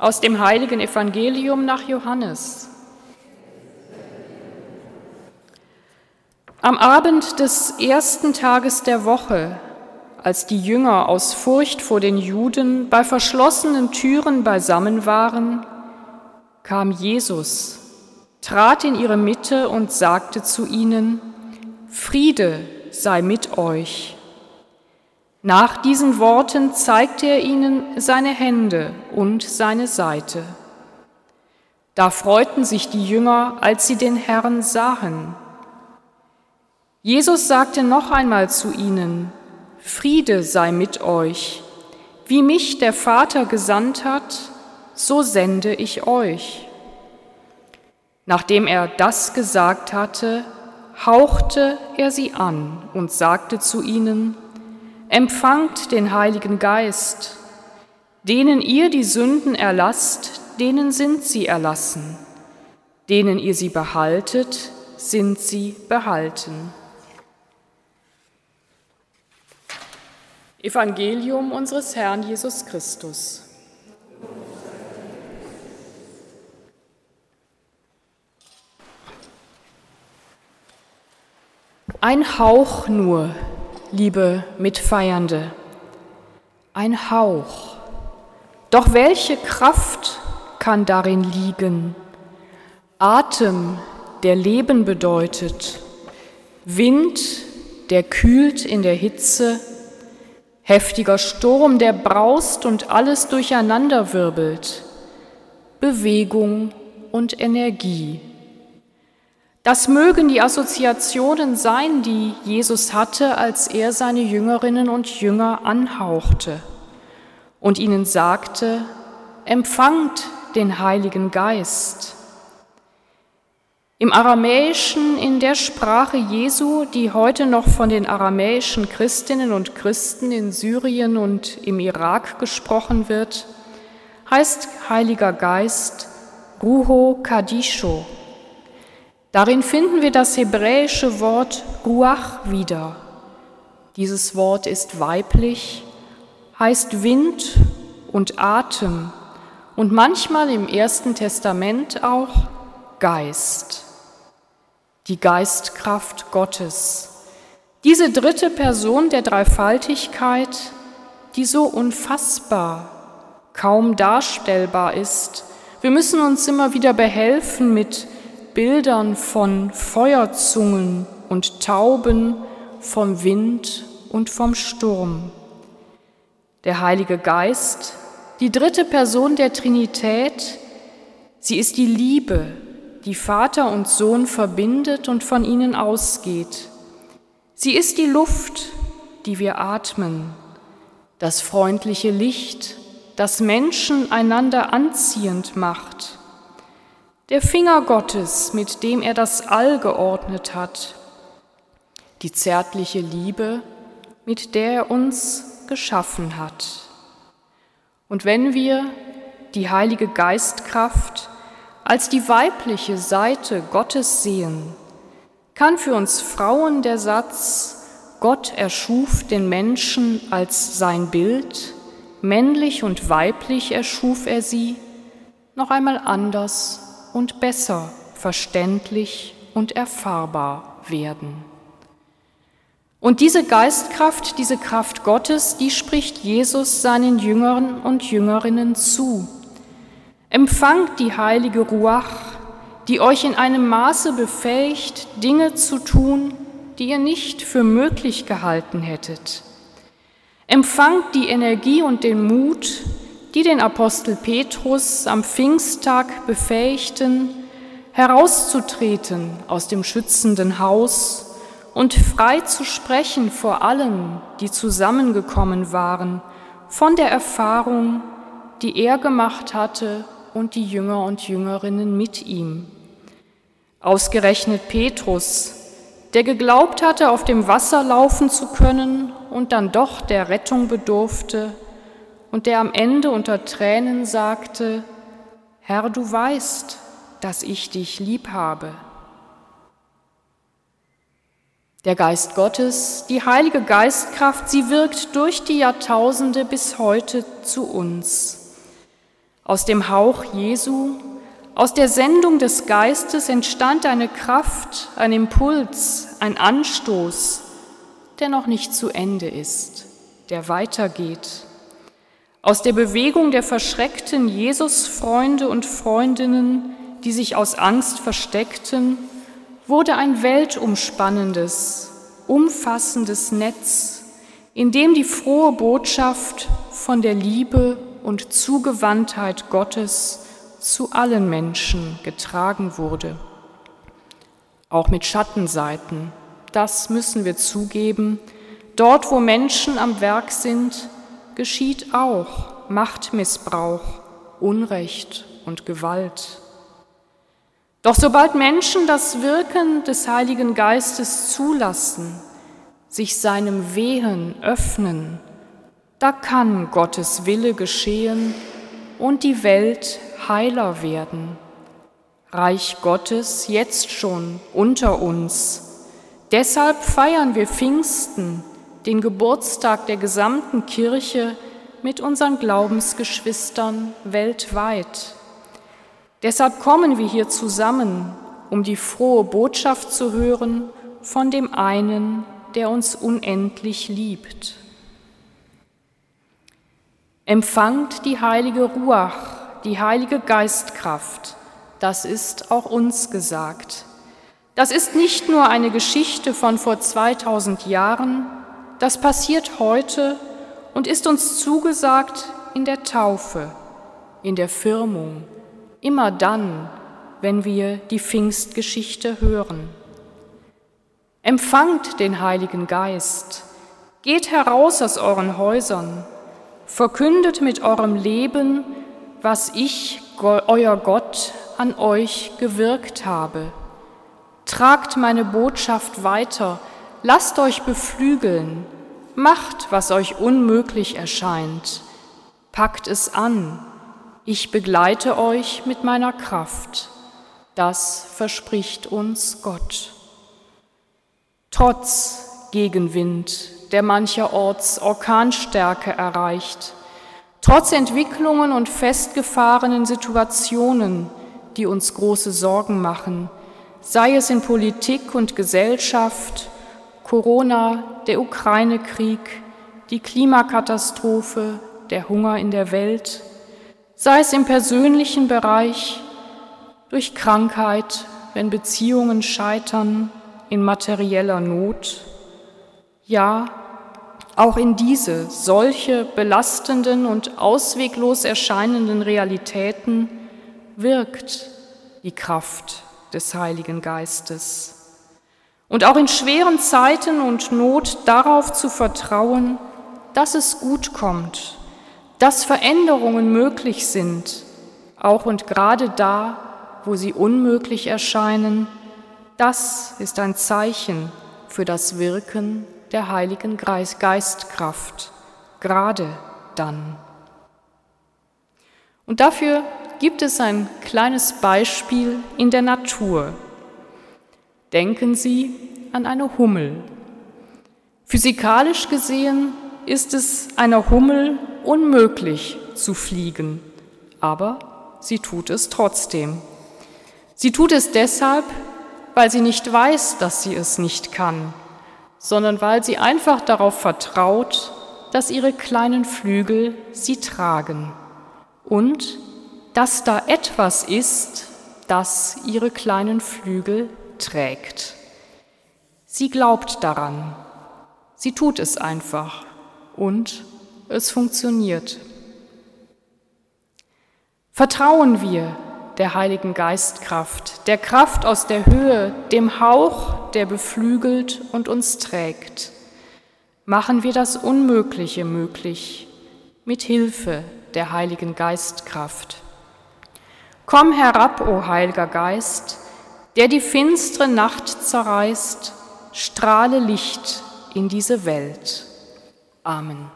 Aus dem heiligen Evangelium nach Johannes. Am Abend des ersten Tages der Woche, als die Jünger aus Furcht vor den Juden bei verschlossenen Türen beisammen waren, kam Jesus, trat in ihre Mitte und sagte zu ihnen, Friede sei mit euch. Nach diesen Worten zeigte er ihnen seine Hände und seine Seite. Da freuten sich die Jünger, als sie den Herrn sahen. Jesus sagte noch einmal zu ihnen, Friede sei mit euch. Wie mich der Vater gesandt hat, so sende ich euch. Nachdem er das gesagt hatte, hauchte er sie an und sagte zu ihnen, Empfangt den Heiligen Geist. Denen ihr die Sünden erlasst, denen sind sie erlassen. Denen ihr sie behaltet, sind sie behalten. Evangelium unseres Herrn Jesus Christus. Ein Hauch nur liebe Mitfeiernde, ein Hauch. Doch welche Kraft kann darin liegen? Atem, der Leben bedeutet, Wind, der kühlt in der Hitze, heftiger Sturm, der braust und alles durcheinanderwirbelt, Bewegung und Energie. Das mögen die Assoziationen sein, die Jesus hatte, als er seine Jüngerinnen und Jünger anhauchte und ihnen sagte, empfangt den Heiligen Geist. Im Aramäischen, in der Sprache Jesu, die heute noch von den aramäischen Christinnen und Christen in Syrien und im Irak gesprochen wird, heißt Heiliger Geist Ruho Kadisho, Darin finden wir das hebräische Wort Ruach wieder. Dieses Wort ist weiblich, heißt Wind und Atem und manchmal im Ersten Testament auch Geist, die Geistkraft Gottes. Diese dritte Person der Dreifaltigkeit, die so unfassbar, kaum darstellbar ist. Wir müssen uns immer wieder behelfen mit Bildern von Feuerzungen und Tauben, vom Wind und vom Sturm. Der Heilige Geist, die dritte Person der Trinität, sie ist die Liebe, die Vater und Sohn verbindet und von ihnen ausgeht. Sie ist die Luft, die wir atmen, das freundliche Licht, das Menschen einander anziehend macht der Finger Gottes, mit dem er das All geordnet hat, die zärtliche Liebe, mit der er uns geschaffen hat. Und wenn wir die Heilige Geistkraft als die weibliche Seite Gottes sehen, kann für uns Frauen der Satz, Gott erschuf den Menschen als sein Bild, männlich und weiblich erschuf er sie, noch einmal anders und besser verständlich und erfahrbar werden. Und diese Geistkraft, diese Kraft Gottes, die spricht Jesus seinen Jüngern und Jüngerinnen zu. Empfangt die heilige Ruach, die euch in einem Maße befähigt, Dinge zu tun, die ihr nicht für möglich gehalten hättet. Empfangt die Energie und den Mut, die den Apostel Petrus am Pfingsttag befähigten, herauszutreten aus dem schützenden Haus und frei zu sprechen vor allen, die zusammengekommen waren, von der Erfahrung, die er gemacht hatte und die Jünger und Jüngerinnen mit ihm. Ausgerechnet Petrus, der geglaubt hatte, auf dem Wasser laufen zu können und dann doch der Rettung bedurfte, und der am Ende unter Tränen sagte, Herr, du weißt, dass ich dich lieb habe. Der Geist Gottes, die heilige Geistkraft, sie wirkt durch die Jahrtausende bis heute zu uns. Aus dem Hauch Jesu, aus der Sendung des Geistes entstand eine Kraft, ein Impuls, ein Anstoß, der noch nicht zu Ende ist, der weitergeht. Aus der Bewegung der verschreckten Jesusfreunde und Freundinnen, die sich aus Angst versteckten, wurde ein weltumspannendes, umfassendes Netz, in dem die frohe Botschaft von der Liebe und Zugewandtheit Gottes zu allen Menschen getragen wurde. Auch mit Schattenseiten, das müssen wir zugeben. Dort, wo Menschen am Werk sind, geschieht auch Machtmissbrauch, Unrecht und Gewalt. Doch sobald Menschen das Wirken des Heiligen Geistes zulassen, sich seinem Wehen öffnen, da kann Gottes Wille geschehen und die Welt heiler werden. Reich Gottes jetzt schon unter uns. Deshalb feiern wir Pfingsten, den Geburtstag der gesamten Kirche mit unseren Glaubensgeschwistern weltweit. Deshalb kommen wir hier zusammen, um die frohe Botschaft zu hören von dem einen, der uns unendlich liebt. Empfangt die heilige Ruach, die heilige Geistkraft, das ist auch uns gesagt. Das ist nicht nur eine Geschichte von vor 2000 Jahren, das passiert heute und ist uns zugesagt in der Taufe, in der Firmung, immer dann, wenn wir die Pfingstgeschichte hören. Empfangt den Heiligen Geist, geht heraus aus euren Häusern, verkündet mit eurem Leben, was ich, euer Gott, an euch gewirkt habe. Tragt meine Botschaft weiter, lasst euch beflügeln, macht, was euch unmöglich erscheint, packt es an, ich begleite euch mit meiner Kraft. Das verspricht uns Gott. Trotz Gegenwind, der mancherorts Orkanstärke erreicht, trotz Entwicklungen und festgefahrenen Situationen, die uns große Sorgen machen, sei es in Politik und Gesellschaft, Corona, der Ukraine-Krieg, die Klimakatastrophe, der Hunger in der Welt, sei es im persönlichen Bereich, durch Krankheit, wenn Beziehungen scheitern, in materieller Not. Ja, auch in diese solche belastenden und ausweglos erscheinenden Realitäten wirkt die Kraft des Heiligen Geistes. Und auch in schweren Zeiten und Not darauf zu vertrauen, dass es gut kommt dass Veränderungen möglich sind, auch und gerade da, wo sie unmöglich erscheinen, das ist ein Zeichen für das Wirken der Heiligen Geistkraft, gerade dann. Und dafür gibt es ein kleines Beispiel in der Natur. Denken Sie an eine Hummel. Physikalisch gesehen ist es einer Hummel unmöglich zu fliegen, aber sie tut es trotzdem. Sie tut es deshalb, weil sie nicht weiß, dass sie es nicht kann, sondern weil sie einfach darauf vertraut, dass ihre kleinen Flügel sie tragen und dass da etwas ist, das ihre kleinen Flügel trägt. Sie glaubt daran, sie tut es einfach und es funktioniert. Vertrauen wir der Heiligen Geistkraft, der Kraft aus der Höhe, dem Hauch, der beflügelt und uns trägt. Machen wir das Unmögliche möglich mit Hilfe der Heiligen Geistkraft. Komm herab, o Heiliger Geist, der die finstere Nacht zerreißt, strahle Licht in diese Welt. Amen.